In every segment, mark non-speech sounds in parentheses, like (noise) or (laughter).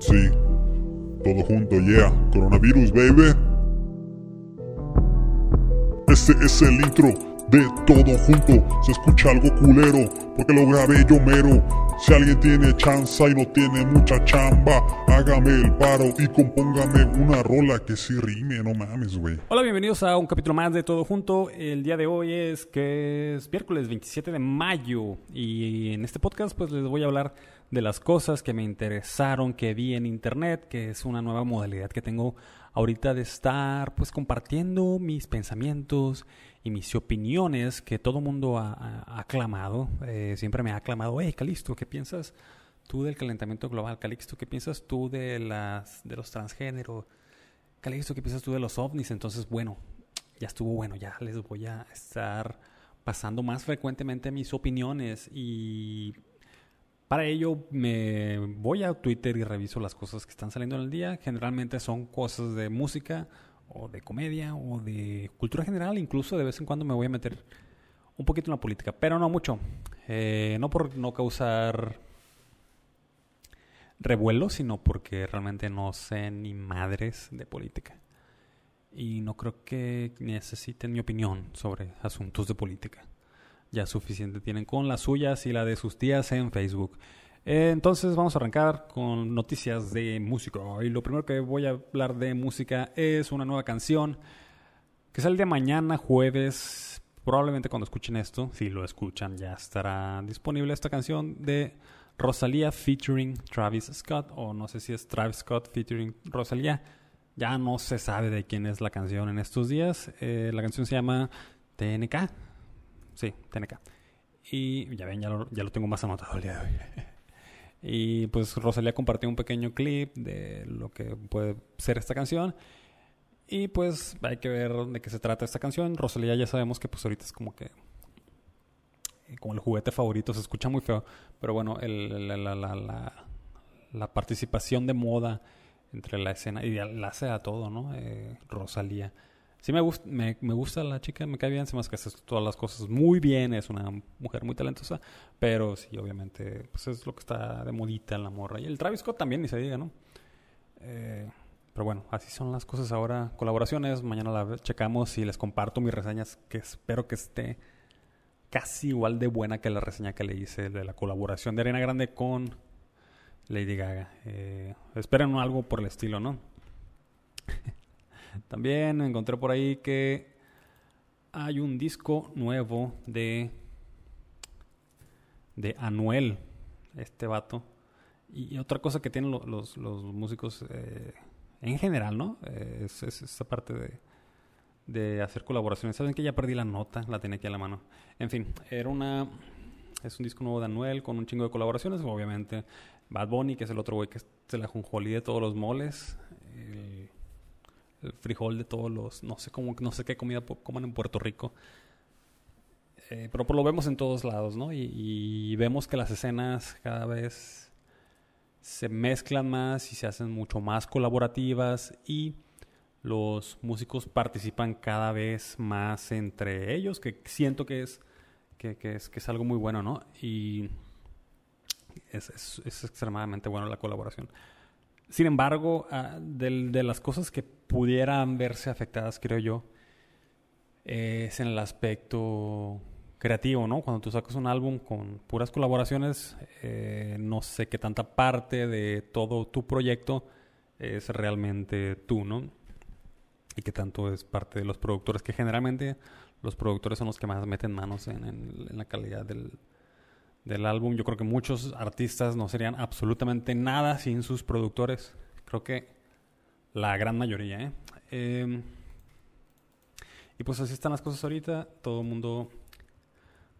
Sí, todo junto, yeah. Coronavirus, baby. Ese es el intro de todo junto. Se escucha algo culero, porque lo grabé yo mero. Si alguien tiene chanza y no tiene mucha chamba, hágame el paro y compóngame una rola que sí rime, no mames, güey. Hola, bienvenidos a un capítulo más de Todo Junto. El día de hoy es que es miércoles 27 de mayo y en este podcast pues les voy a hablar de las cosas que me interesaron, que vi en internet, que es una nueva modalidad que tengo ahorita de estar pues compartiendo mis pensamientos y mis opiniones que todo mundo ha, aclamado. Eh, siempre me ha aclamado, hey Calixto, ¿qué piensas tú del calentamiento global? Calixto, ¿qué piensas tú de, las, de los transgéneros? Calixto, ¿qué piensas tú de los ovnis? Entonces, bueno, ya estuvo bueno, ya les voy a estar pasando más frecuentemente mis opiniones y para ello me voy a Twitter y reviso las cosas que están saliendo en el día. Generalmente son cosas de música o de comedia o de cultura general. Incluso de vez en cuando me voy a meter un poquito en la política, pero no mucho. Eh, no por no causar revuelo, sino porque realmente no sé ni madres de política. Y no creo que necesiten mi opinión sobre asuntos de política ya suficiente tienen con las suyas y la de sus tías en Facebook. Eh, entonces vamos a arrancar con noticias de música. Y lo primero que voy a hablar de música es una nueva canción que sale de mañana, jueves. Probablemente cuando escuchen esto, si lo escuchan, ya estará disponible esta canción de Rosalía featuring Travis Scott. O no sé si es Travis Scott featuring Rosalía. Ya no se sabe de quién es la canción en estos días. Eh, la canción se llama TNK Sí, TNK. Y ya ven, ya lo, tengo más anotado el día de hoy. (laughs) y pues Rosalía compartió un pequeño clip de lo que puede ser esta canción. Y pues hay que ver de qué se trata esta canción. Rosalía ya sabemos que pues ahorita es como que eh, como el juguete favorito, se escucha muy feo, pero bueno, la, la, la, la, participación de moda entre la escena y la hace a todo, ¿no? Eh, Rosalía. Sí me, gusta, me, gusta la chica, me cae bien, se me hace que todas las cosas muy bien, es una mujer muy talentosa, pero sí, obviamente, pues es lo que está de modita la morra. Y el Travis Scott también, ni se diga, ¿no? Eh, pero bueno, así son las cosas ahora. Colaboraciones, mañana la checamos y les comparto mis reseñas, que espero que esté casi igual de buena que la reseña que le hice de la colaboración de Arena Grande con Lady Gaga. Eh, esperen algo por el estilo, ¿no? (laughs) También encontré por ahí que hay un disco nuevo de, de Anuel, este vato. Y otra cosa que tienen los, los, músicos eh, en general, ¿no? Eh, es, esa parte de, de hacer colaboraciones. Saben que ya perdí la nota, la tenía aquí a la mano. En fin, era una. Es un disco nuevo de Anuel con un chingo de colaboraciones. Obviamente, Bad Bunny, que es el otro güey que se la junjolí de todos los moles frijol de todos los, no sé cómo, no sé qué comida coman en Puerto Rico. Eh, pero, lo vemos en todos lados, ¿no? Y, vemos que las escenas cada vez se mezclan más y se hacen mucho más colaborativas y los músicos participan cada vez más entre ellos, que siento que es, que, es, que es algo muy bueno, ¿no? Y es, es, es extremadamente bueno la colaboración. Sin embargo, ah, de, las cosas que pudieran verse afectadas, creo yo, es en el aspecto creativo, ¿no? Cuando tú sacas un álbum con puras colaboraciones, eh, no sé qué tanta parte de todo tu proyecto es realmente tú, ¿no? Y qué tanto es parte de los productores, que generalmente los productores son los que más meten manos en la calidad del, del álbum. Yo creo que muchos artistas no serían absolutamente nada sin sus productores. Creo que la gran mayoría. ¿eh? Em, y pues así están las cosas ahorita. Todo el mundo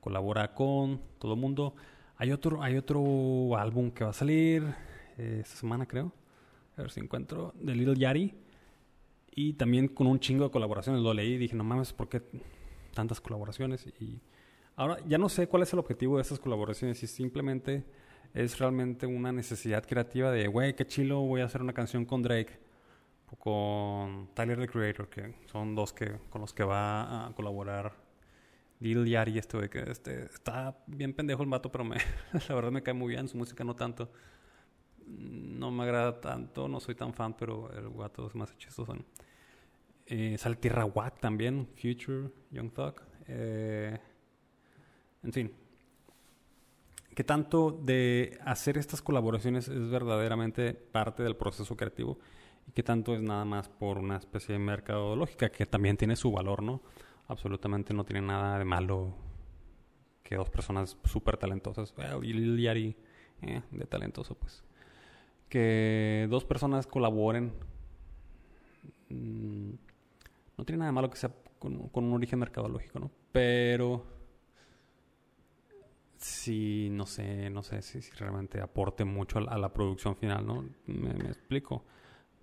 colabora con todo el mundo. Hay otro, hay otro álbum que va a salir eh, esta semana, creo. A ver si encuentro. De Little Yari. Y también con un chingo de colaboraciones. Lo leí y dije, no mames, ¿por qué tantas colaboraciones? Y Ahora, ya no sé cuál es el objetivo de estas colaboraciones, si simplemente es realmente una necesidad creativa de, güey, qué chilo, voy a hacer una canción con Drake con Tyler the Creator, que son dos que con los que va a colaborar Lil Yari, este güey, que este, está bien pendejo el vato, pero me, (laughs) la verdad me cae muy bien, su música no tanto. no me agrada tanto, no soy tan fan, pero el guato es más chistoso. Eh, sale Tierra Watt también, Future, Young Thug. Eh, en fin. ¿Qué tanto de hacer estas colaboraciones es verdaderamente parte del proceso creativo? ¿Y qué tanto es nada más por una especie de mercadológica que también tiene su valor, ¿no? Absolutamente no tiene nada de malo que dos personas súper talentosas, y Lil eh, de talentoso, pues que dos personas colaboren. Mm, no tiene nada malo que sea con, un origen mercadológico, ¿no? Pero sí, no sé, no sé si, realmente aporte mucho a, la producción final, ¿no? Me, explico.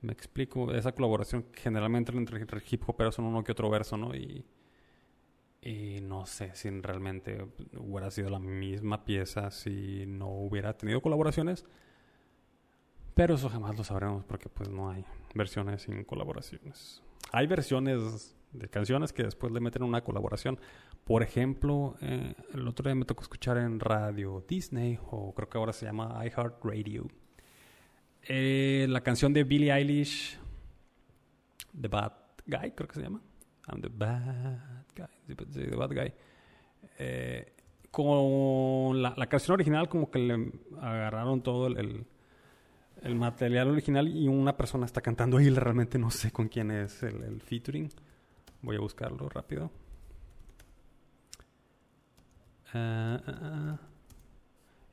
Me explico. Esa colaboración generalmente entre, entre hip pero son uno que otro verso, ¿no? Y, y no sé si realmente hubiera sido la misma pieza si no hubiera tenido colaboraciones. Pero eso jamás lo sabremos porque pues no hay versiones sin colaboraciones. Hay versiones de canciones que después le meten una colaboración. Por ejemplo, eh, el otro día me tocó escuchar en radio Disney, o creo que ahora se llama iHeartRadio, eh, la canción de Billie Eilish, The Bad Guy, creo que se llama. I'm the Bad Guy, The, Bad Guy. Eh, con la, canción original como que le agarraron todo el el material original y una persona está cantando y realmente no sé con quién es el, featuring. Voy a buscarlo rápido. Ah, ah, ah.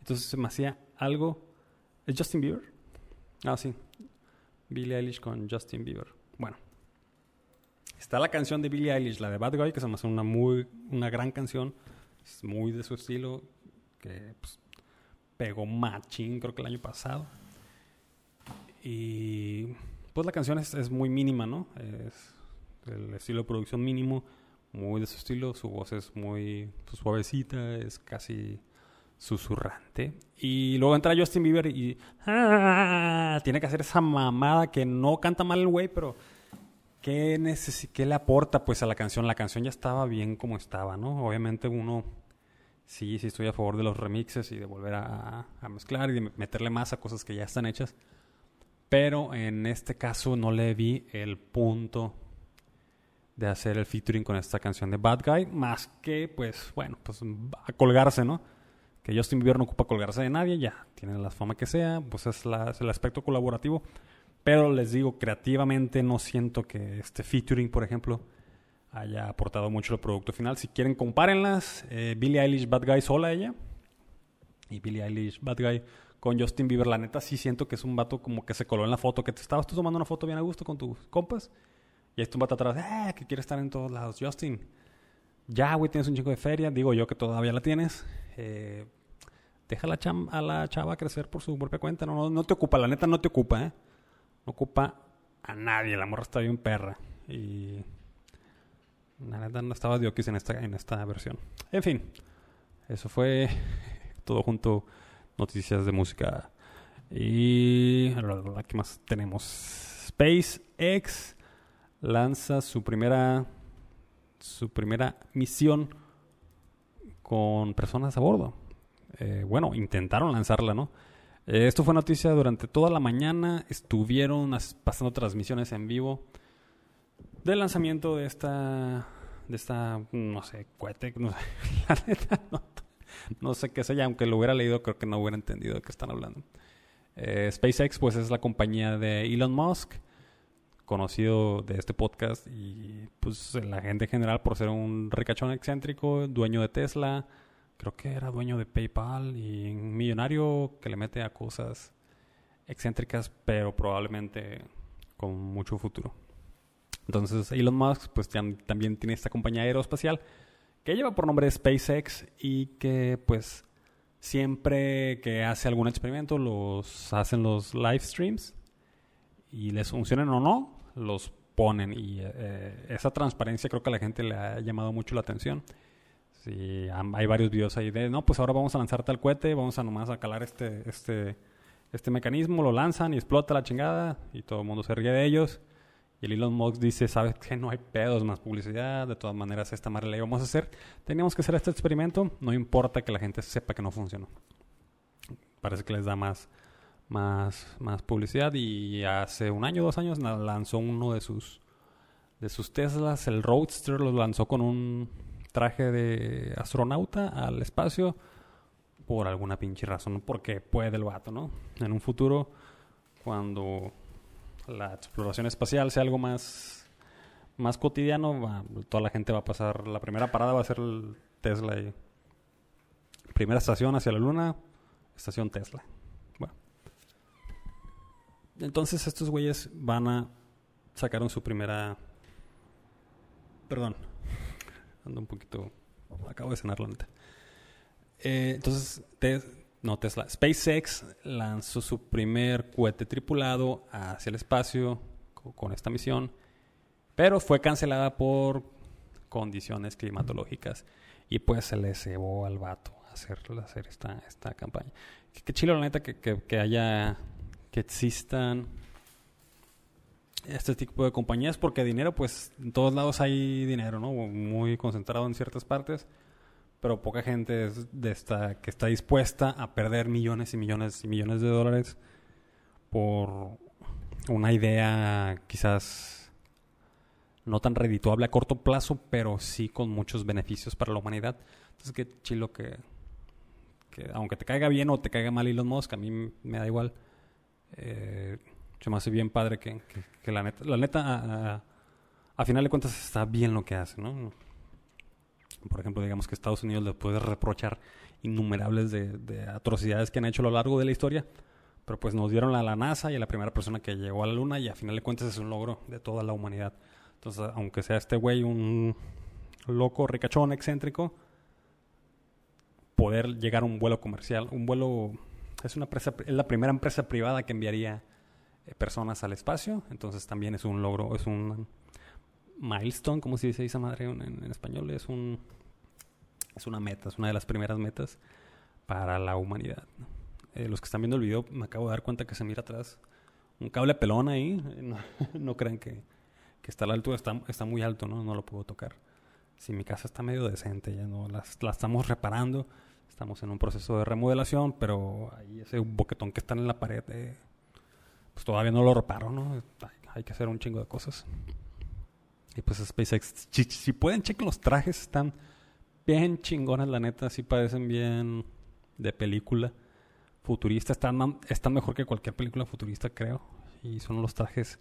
Entonces se me hacía algo. ¿Es Justin Bieber? Ah, sí. Billie Eilish con Justin Bieber. Bueno. Está la canción de Billie Eilish, la de Bad Guy, que se me hace una muy una gran canción. Es muy de su estilo. Que pues, pegó machín, creo que el año pasado. Y pues la canción es, muy mínima, ¿no? Es el estilo de producción mínimo, muy de su estilo, su voz es muy suavecita, es casi susurrante. Y luego entra Justin Bieber y ¡ah! tiene que hacer esa mamada que no canta mal el güey, pero ¿qué, ¿qué le aporta pues a la canción? La canción ya estaba bien como estaba, ¿no? Obviamente uno sí, sí estoy a favor de los remixes y de volver a, a mezclar y de meterle más a cosas que ya están hechas. Pero en este caso no le vi el punto de hacer el featuring con esta canción de Bad Guy, más que, pues, bueno, pues a colgarse, ¿no? Que Justin Bieber no ocupa colgarse de nadie, ya, tiene la fama que sea, pues es, el aspecto colaborativo. Pero les digo, creativamente no siento que este featuring, por ejemplo, haya aportado mucho al producto final. Si quieren, compárenlas. Eh, Billie Eilish, Bad Guy sola ella. Y Billie Eilish, Bad Guy con Justin Bieber. La neta sí siento que es un vato como que se coló en la foto, que te estabas tú tomando una foto bien a gusto con tus compas. Y ahí está un vato atrás, eh, que quiere estar en todos lados. Justin, ya, güey, tienes un chico de feria. Digo yo que todavía la tienes. Eh, deja la a la chava crecer por su propia cuenta. No, no, te ocupa, la neta no te ocupa, ¿eh? No ocupa a nadie. La morra está bien perra. Y... La neta no estaba Diokis en esta, en esta versión. En fin, eso fue (laughs) todo junto noticias de música. Y ¿qué más tenemos? SpaceX lanza su primera su primera misión con personas a bordo. Eh, bueno, intentaron lanzarla, ¿no? Eh, esto fue noticia durante toda la mañana. Estuvieron pasando transmisiones en vivo del lanzamiento de esta de esta no sé cohete no sé, (laughs) la neta no, sé qué sea, aunque lo hubiera leído creo que no hubiera entendido de qué están hablando. Eh, SpaceX pues es la compañía de Elon Musk, conocido de este podcast y pues la gente en general por ser un ricachón excéntrico, dueño de Tesla, creo que era dueño de PayPal y un millonario que le mete a cosas excéntricas pero probablemente con mucho futuro. Entonces Elon Musk pues también tiene esta compañía aeroespacial que lleva por nombre SpaceX y que pues siempre que hace algún experimento los hacen los live streams y les funcionan o no, los ponen y eh, esa transparencia creo que a la gente le ha llamado mucho la atención. Sí, hay varios videos ahí de, no, pues ahora vamos a lanzar tal cohete, vamos a nomás a calar este, este, este mecanismo, lo lanzan y explota la chingada y todo el mundo se ríe de ellos. Y el Elon Musk dice, ¿sabes que No hay pedos, más publicidad, de todas maneras esta madre la íbamos a hacer. Teníamos que hacer este experimento, no importa que la gente sepa que no funcionó. Parece que les da más, más, más publicidad y hace un año, dos años lanzó uno de sus de sus Teslas, el Roadster, lo lanzó con un traje de astronauta al espacio por alguna pinche razón, porque puede el vato, ¿no? En un futuro, cuando la exploración espacial sea algo más, más cotidiano, toda la gente va a pasar, la primera parada va a ser el Tesla y primera estación hacia la luna, estación Tesla. Entonces estos güeyes van a sacaron su primera Perdón. Ando un poquito. Acabo de cenar, la neta. Eh, entonces, no Tesla. SpaceX lanzó su primer cohete tripulado hacia el espacio con, esta misión, pero fue cancelada por condiciones climatológicas y pues se le cebó al vato hacer, hacer esta, esta campaña. Qué, chido, la neta, que, que haya, que existan este tipo de compañías porque dinero, pues en todos lados hay dinero, ¿no? Muy concentrado en ciertas partes, pero poca gente de esta, que está dispuesta a perder millones y millones y millones de dólares por una idea quizás no tan redituable a corto plazo, pero sí con muchos beneficios para la humanidad. Entonces, qué chilo que, que aunque te caiga bien o te caiga mal Elon Musk, a mí me da igual. Eh, se me hace bien padre que, la neta, la neta a, final de cuentas está bien lo que hace, ¿no? Por ejemplo, digamos que Estados Unidos le puede reprochar innumerables de, atrocidades que han hecho a lo largo de la historia, pero pues nos dieron a la NASA y a la primera persona que llegó a la Luna y a final de cuentas es un logro de toda la humanidad. Entonces, aunque sea este güey un loco, ricachón, excéntrico, poder llegar a un vuelo comercial, un vuelo es una empresa, es la primera empresa privada que enviaría eh, personas al espacio. Entonces también es un logro, es un milestone, como se dice esa madre en, español. Es un es una meta, es una de las primeras metas para la humanidad. Eh, los que están viendo el video, me acabo de dar cuenta que se mira atrás un cable pelón ahí. (laughs) No, crean que, que, está a la altura, está, muy alto, ¿no? No lo puedo tocar. Si mi casa está medio decente, ya no la estamos reparando. Estamos en un proceso de remodelación, pero ahí ese boquetón que está en la pared eh, pues todavía no lo reparo, ¿no? Hay que hacer un chingo de cosas. Y pues SpaceX, si, pueden, chequen los trajes, están bien chingones, la neta, sí parecen bien de película futurista. Están, están mejor que cualquier película futurista, creo. Y son los trajes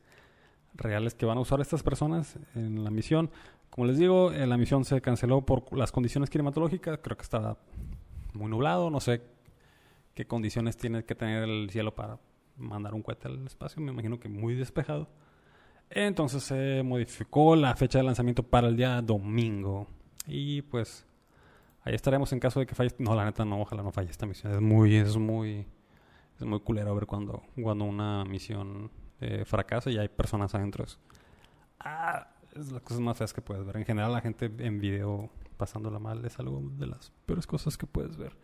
reales que van a usar estas personas en la misión. Como les digo, eh, la misión se canceló por las condiciones climatológicas. Creo que estaba muy nublado. No sé qué condiciones tiene que tener el cielo para mandar un cohete al espacio, me imagino que muy despejado. Entonces se modificó la fecha de lanzamiento para el día domingo. Y pues ahí estaremos en caso de que falle. No, la neta no, ojalá no falle esta misión. Es muy, es muy, es muy culero ver cuando, cuando una misión eh, fracasa y hay personas adentro. Ah, es las cosas más feas que puedes ver. En general la gente en video pasándola mal es algo de las peores cosas que puedes ver.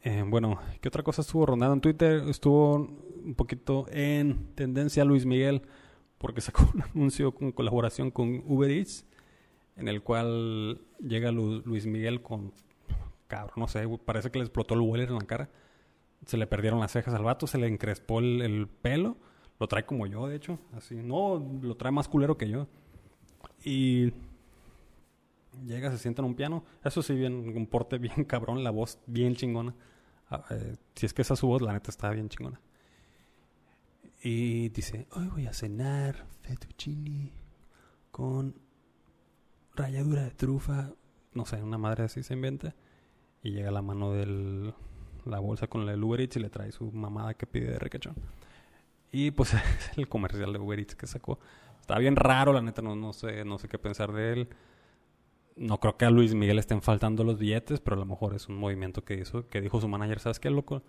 Eh, bueno, ¿qué otra cosa estuvo rondando en Twitter? Estuvo un poquito en tendencia Luis Miguel porque sacó un (laughs) anuncio con colaboración con Uber Eats en el cual llega Luis Miguel con cabrón, no sé, parece que le explotó el Weller en la cara. Se le perdieron las cejas al vato, se le encrespó el, pelo. Lo trae como yo, de hecho. Así, no, lo trae más culero que yo. Y llega, se sienta en un piano. Eso sí, bien, un porte (laughs) bien cabrón, la voz bien chingona. Ah, eh, si es que esa su voz, la neta está bien chingona. Y dice, hoy voy a cenar fettuccini con ralladura de trufa. No sé, una madre así se inventa. Y llega la mano de la bolsa con el Uber Eats y le trae su mamada que pide de recachón. Y pues (laughs) es el comercial de Uber Eats que sacó. Está bien raro, la neta, no, no, sé, no sé qué pensar de él no creo que a Luis Miguel estén faltando los billetes, pero a lo mejor es un movimiento que hizo, que dijo su manager, ¿sabes qué, loco?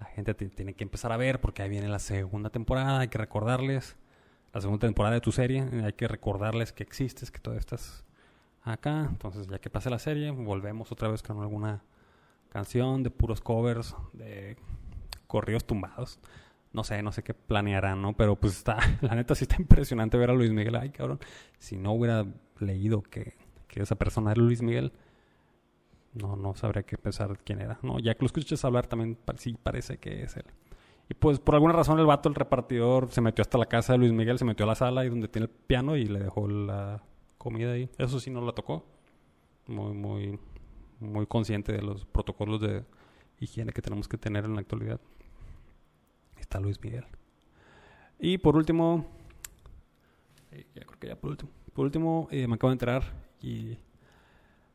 La gente tiene que empezar a ver porque ahí viene la segunda temporada, hay que recordarles la segunda temporada de tu serie, hay que recordarles que existes, que todavía estás acá. Entonces, ya que pase la serie, volvemos otra vez con alguna canción de puros covers, de corridos tumbados. No sé, no sé qué planearán, ¿no? Pero pues está, (laughs) la neta sí está impresionante ver a Luis Miguel. Ay, cabrón, si no hubiera leído que que esa persona era Luis Miguel, no, no sabría qué pensar quién era. No, ya que lo escuches hablar también sí parece que es él. Y pues por alguna razón el vato, el repartidor, se metió hasta la casa de Luis Miguel, se metió a la sala y donde tiene el piano y le dejó la comida ahí. Eso sí no la tocó. Muy, muy, muy consciente de los protocolos de higiene que tenemos que tener en la actualidad. Está Luis Miguel. Y por último, eh, ya creo que ya por último, por último eh, me acabo de enterar y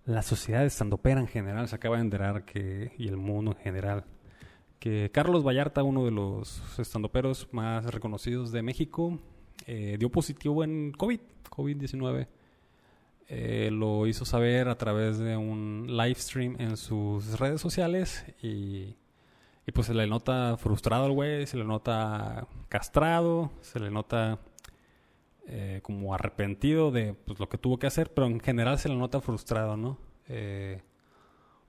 la sociedad de en general se acaba de enterar que, y el mundo en general, que Carlos Vallarta, uno de los estandoperos más reconocidos de México, eh, dio positivo en COVID, COVID-19. Eh, lo hizo saber a través de un live stream en sus redes sociales y, y pues se le nota frustrado al güey, se le nota castrado, se le nota eh, como arrepentido de pues, lo que tuvo que hacer, pero en general se le nota frustrado, ¿no? Eh,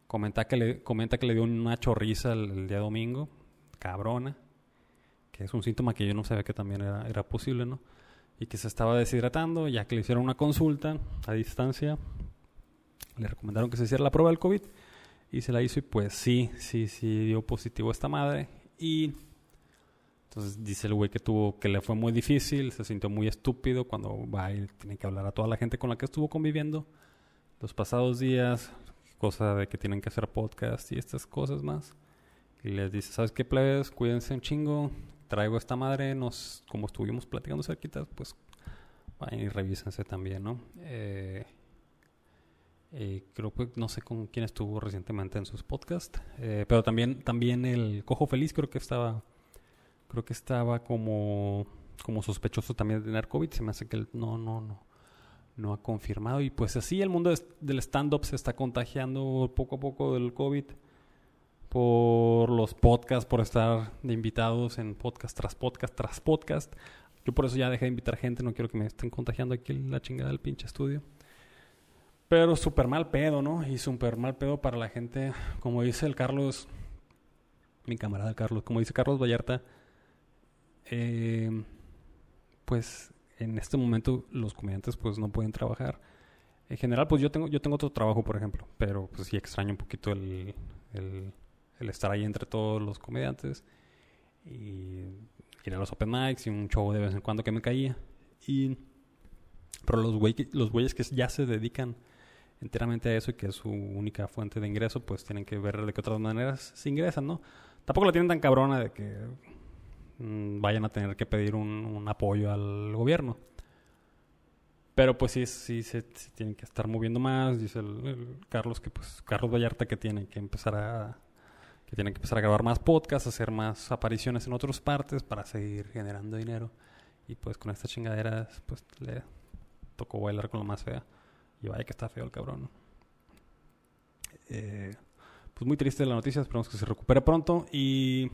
comenta, que le, comenta que le dio una chorriza el, día domingo, cabrona, que es un síntoma que yo no sabía que también era, era posible, ¿no? Y que se estaba deshidratando, ya que le hicieron una consulta a distancia, le recomendaron que se hiciera la prueba del COVID y se la hizo y pues sí, sí, sí dio positivo a esta madre y entonces dice el güey que tuvo, que le fue muy difícil, se sintió muy estúpido cuando va y tiene que hablar a toda la gente con la que estuvo conviviendo los pasados días, cosa de que tienen que hacer podcast y estas cosas más. Y les dice, ¿sabes qué, plebes? Cuídense un chingo, traigo esta madre, nos, como estuvimos platicando cerquitas, pues vayan y revísense también, ¿no? Eh, eh, creo que no sé con quién estuvo recientemente en sus podcasts, eh, pero también, también el Cojo Feliz creo que estaba creo que estaba como, como sospechoso también de tener COVID. Se me hace que él no, no, no, no ha confirmado. Y pues así el mundo del stand-up se está contagiando poco a poco del COVID por los podcasts, por estar de invitados en podcast tras podcast tras podcast. Yo por eso ya dejé de invitar gente, no quiero que me estén contagiando aquí la chingada del pinche estudio. Pero súper mal pedo, ¿no? Y súper mal pedo para la gente, como dice el Carlos, mi camarada Carlos, como dice Carlos Vallarta, eh, pues en este momento los comediantes pues no pueden trabajar. En general, pues yo tengo, yo tengo otro trabajo, por ejemplo, pero pues sí extraño un poquito el, el, estar ahí entre todos los comediantes y ir a los open mics y un show de vez en cuando que me caía. Y, pero los, los güeyes que ya se dedican enteramente a eso y que es su única fuente de ingreso, pues tienen que ver de qué otras maneras se ingresan, ¿no? Tampoco la tienen tan cabrona de que vayan a tener que pedir un, apoyo al gobierno. Pero pues sí, sí, se tienen que estar moviendo más, dice Carlos que pues Carlos Vallarta que tiene que empezar a que tienen que empezar a grabar más podcasts, hacer más apariciones en otras partes para seguir generando dinero. Y pues con estas chingaderas pues le tocó bailar con lo más fea. Y vaya que está feo el cabrón. Eh, pues muy triste la noticia, esperamos que se recupere pronto y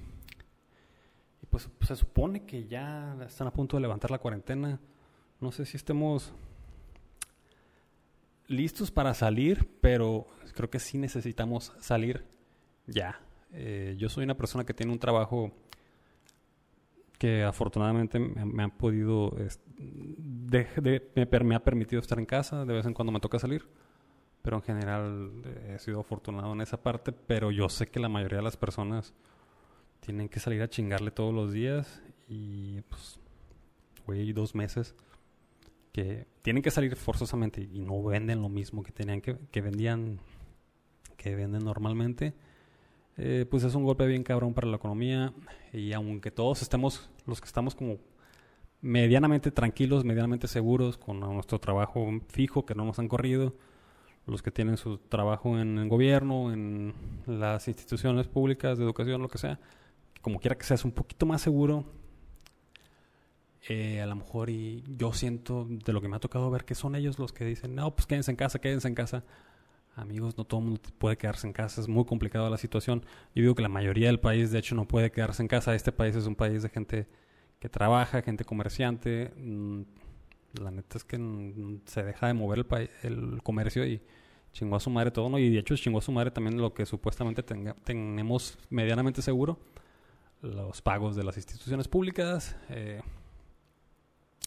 pues, se supone que ya están a punto de levantar la cuarentena. No sé si estemos listos para salir, pero creo que sí necesitamos salir ya. Eh, yo soy una persona que tiene un trabajo que afortunadamente me, ha podido, me, ha permitido estar en casa, de vez en cuando me toca salir, pero en general eh, he sido afortunado en esa parte, pero yo sé que la mayoría de las personas tienen que salir a chingarle todos los días y pues, güey, dos meses que tienen que salir forzosamente y no venden lo mismo que tenían que, que vendían, que venden normalmente. Eh, pues es un golpe bien cabrón para la economía y aunque todos estemos, los que estamos como medianamente tranquilos, medianamente seguros con nuestro trabajo fijo que no nos han corrido, los que tienen su trabajo en el gobierno, en las instituciones públicas de educación, lo que sea, como quiera que seas un poquito más seguro, eh, a lo mejor y yo siento de lo que me ha tocado ver que son ellos los que dicen, no, pues quédense en casa, quédense en casa. Amigos, no todo el mundo puede quedarse en casa, es muy complicada la situación. Yo digo que la mayoría del país, de hecho, no puede quedarse en casa. Este país es un país de gente que trabaja, gente comerciante. Mm, la neta es que se deja de mover el, el comercio y chingó a su madre todo, ¿no? Y de hecho chingó a su madre también lo que supuestamente tenemos medianamente seguro los pagos de las instituciones públicas. Eh,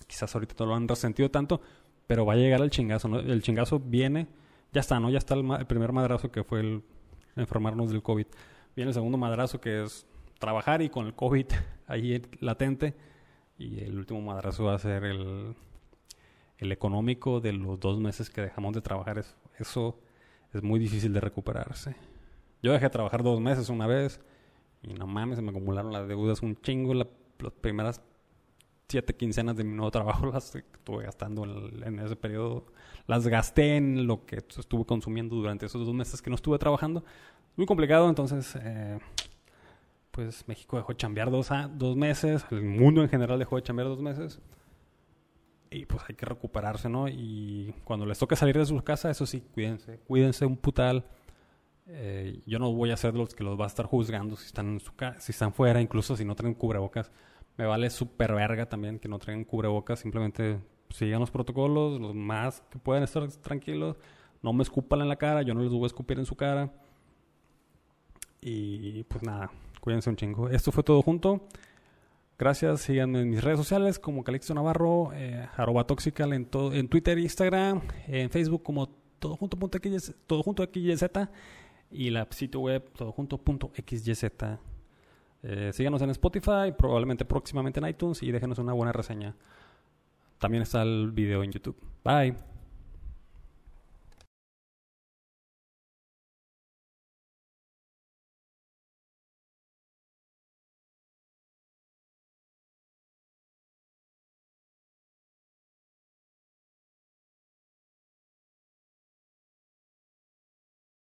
quizás ahorita no lo han resentido tanto, pero va a llegar el chingazo. El chingazo viene, ya está, ¿no? Ya está el, primer madrazo que fue el enfermarnos del COVID. Viene el segundo madrazo que es trabajar y con el COVID (laughs) ahí latente. Y el último madrazo va a ser el, el económico de los dos meses que dejamos de trabajar. Eso, eso es muy difícil de recuperarse. Yo dejé de trabajar dos meses una vez y no mames, se me acumularon las deudas un chingo. las primeras siete quincenas de mi nuevo trabajo (laughs) las estuve gastando en, ese periodo. Las gasté en lo que estuve consumiendo durante esos dos meses que no estuve trabajando. Muy complicado, entonces, eh, pues México dejó de chambear dos, dos meses, el mundo en general dejó de chambear dos meses. Y pues hay que recuperarse, ¿no? Y cuando les toque salir de su casa, eso sí, cuídense, cuídense un putal. Eh, yo no voy a ser los que los va a estar juzgando si están en su si están fuera, incluso si no tienen cubrebocas me vale súper verga también que no traigan cubrebocas. Simplemente sigan los protocolos, los más que puedan estar tranquilos. No me escupan en la cara, yo no les voy a escupir en su cara. Y pues nada, cuídense un chingo. Esto fue todo junto. Gracias, síganme en mis redes sociales como Calixto Navarro, eh, arroba toxical en, en Twitter, Instagram, en Facebook como todo junto, punto todo junto XYZ y la sitio web todo. Eh, síganos en Spotify, probablemente próximamente en iTunes y déjenos una buena reseña. También está el video en YouTube. Bye.